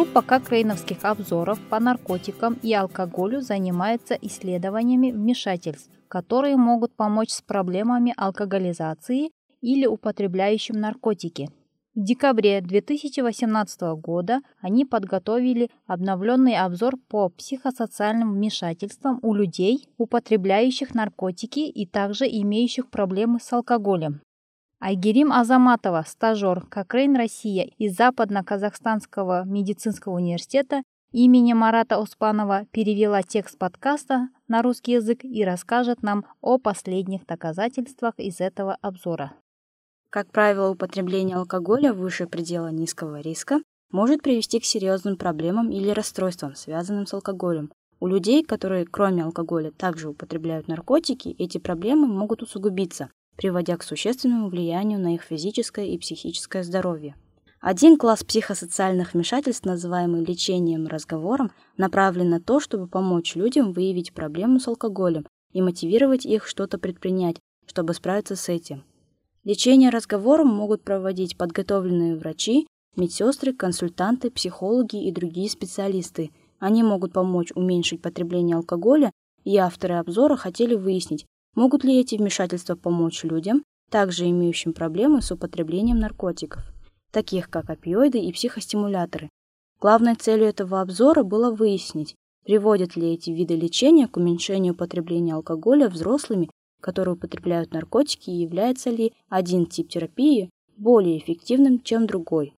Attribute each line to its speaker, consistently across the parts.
Speaker 1: Группа кокрейновских обзоров по наркотикам и алкоголю занимается исследованиями вмешательств, которые могут помочь с проблемами алкоголизации или употребляющим наркотики. В декабре 2018 года они подготовили обновленный обзор по психосоциальным вмешательствам у людей, употребляющих наркотики и также имеющих проблемы с алкоголем. Айгерим Азаматова, стажер Кокрейн Россия из Западно-Казахстанского медицинского университета имени Марата Успанова перевела текст подкаста на русский язык и расскажет нам о последних доказательствах из этого обзора.
Speaker 2: Как правило, употребление алкоголя выше предела низкого риска может привести к серьезным проблемам или расстройствам, связанным с алкоголем. У людей, которые кроме алкоголя также употребляют наркотики, эти проблемы могут усугубиться, приводя к существенному влиянию на их физическое и психическое здоровье. Один класс психосоциальных вмешательств, называемый лечением разговором, направлен на то, чтобы помочь людям выявить проблему с алкоголем и мотивировать их что-то предпринять, чтобы справиться с этим. Лечение разговором могут проводить подготовленные врачи, медсестры, консультанты, психологи и другие специалисты. Они могут помочь уменьшить потребление алкоголя, и авторы обзора хотели выяснить, могут ли эти вмешательства помочь людям, также имеющим проблемы с употреблением наркотиков, таких как опиоиды и психостимуляторы. Главной целью этого обзора было выяснить, приводят ли эти виды лечения к уменьшению потребления алкоголя взрослыми которые употребляют наркотики, и является ли один тип терапии более эффективным, чем другой.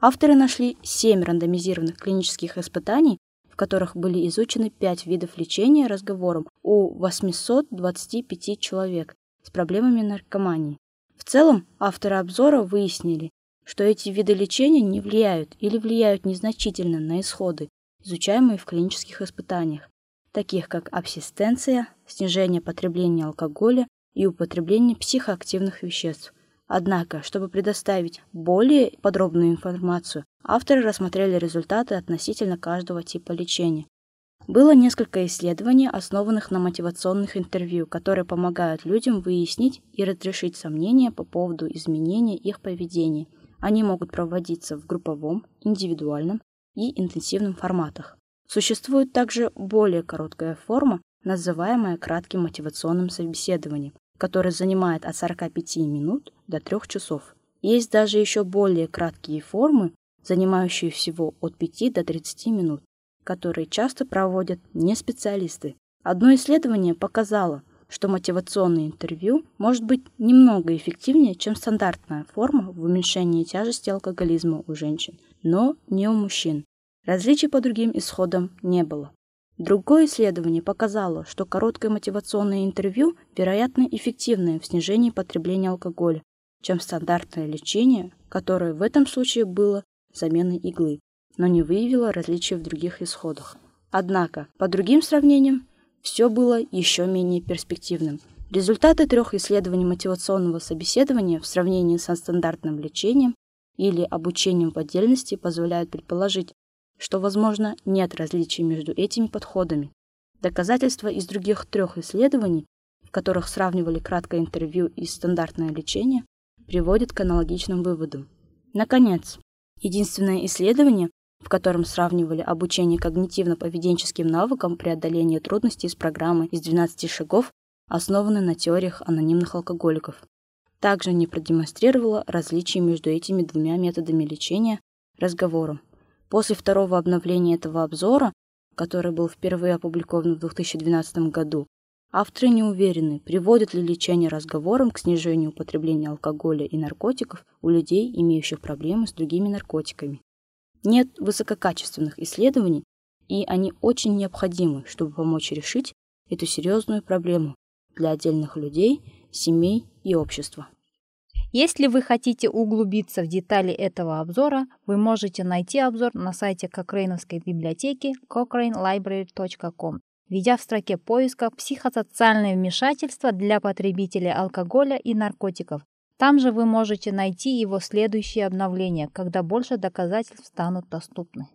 Speaker 2: Авторы нашли семь рандомизированных клинических испытаний, в которых были изучены пять видов лечения разговором у 825 человек с проблемами наркомании. В целом, авторы обзора выяснили, что эти виды лечения не влияют или влияют незначительно на исходы, изучаемые в клинических испытаниях, таких как абсистенция, снижение потребления алкоголя и употребление психоактивных веществ. Однако, чтобы предоставить более подробную информацию, авторы рассмотрели результаты относительно каждого типа лечения. Было несколько исследований, основанных на мотивационных интервью, которые помогают людям выяснить и разрешить сомнения по поводу изменения их поведения. Они могут проводиться в групповом, индивидуальном и интенсивном форматах. Существует также более короткая форма, называемая кратким мотивационным собеседованием, которое занимает от 45 минут до 3 часов. Есть даже еще более краткие формы, занимающие всего от 5 до 30 минут, которые часто проводят не специалисты. Одно исследование показало, что мотивационное интервью может быть немного эффективнее, чем стандартная форма в уменьшении тяжести алкоголизма у женщин, но не у мужчин. Различий по другим исходам не было. Другое исследование показало, что короткое мотивационное интервью, вероятно, эффективнее в снижении потребления алкоголя, чем стандартное лечение, которое в этом случае было заменой иглы, но не выявило различий в других исходах. Однако, по другим сравнениям, все было еще менее перспективным. Результаты трех исследований мотивационного собеседования в сравнении со стандартным лечением или обучением в отдельности позволяют предположить, что, возможно, нет различий между этими подходами. Доказательства из других трех исследований, в которых сравнивали краткое интервью и стандартное лечение, приводят к аналогичным выводам. Наконец, единственное исследование, в котором сравнивали обучение когнитивно-поведенческим навыкам преодоления трудностей с программой из 12 шагов, основаны на теориях анонимных алкоголиков. Также не продемонстрировало различий между этими двумя методами лечения разговором. После второго обновления этого обзора, который был впервые опубликован в 2012 году, авторы не уверены, приводит ли лечение разговором к снижению употребления алкоголя и наркотиков у людей, имеющих проблемы с другими наркотиками. Нет высококачественных исследований, и они очень необходимы, чтобы помочь решить эту серьезную проблему для отдельных людей, семей и общества.
Speaker 1: Если вы хотите углубиться в детали этого обзора, вы можете найти обзор на сайте Кокрейновской библиотеки cochranelibrary.com, введя в строке поиска «Психосоциальное вмешательство для потребителей алкоголя и наркотиков». Там же вы можете найти его следующие обновления, когда больше доказательств станут доступны.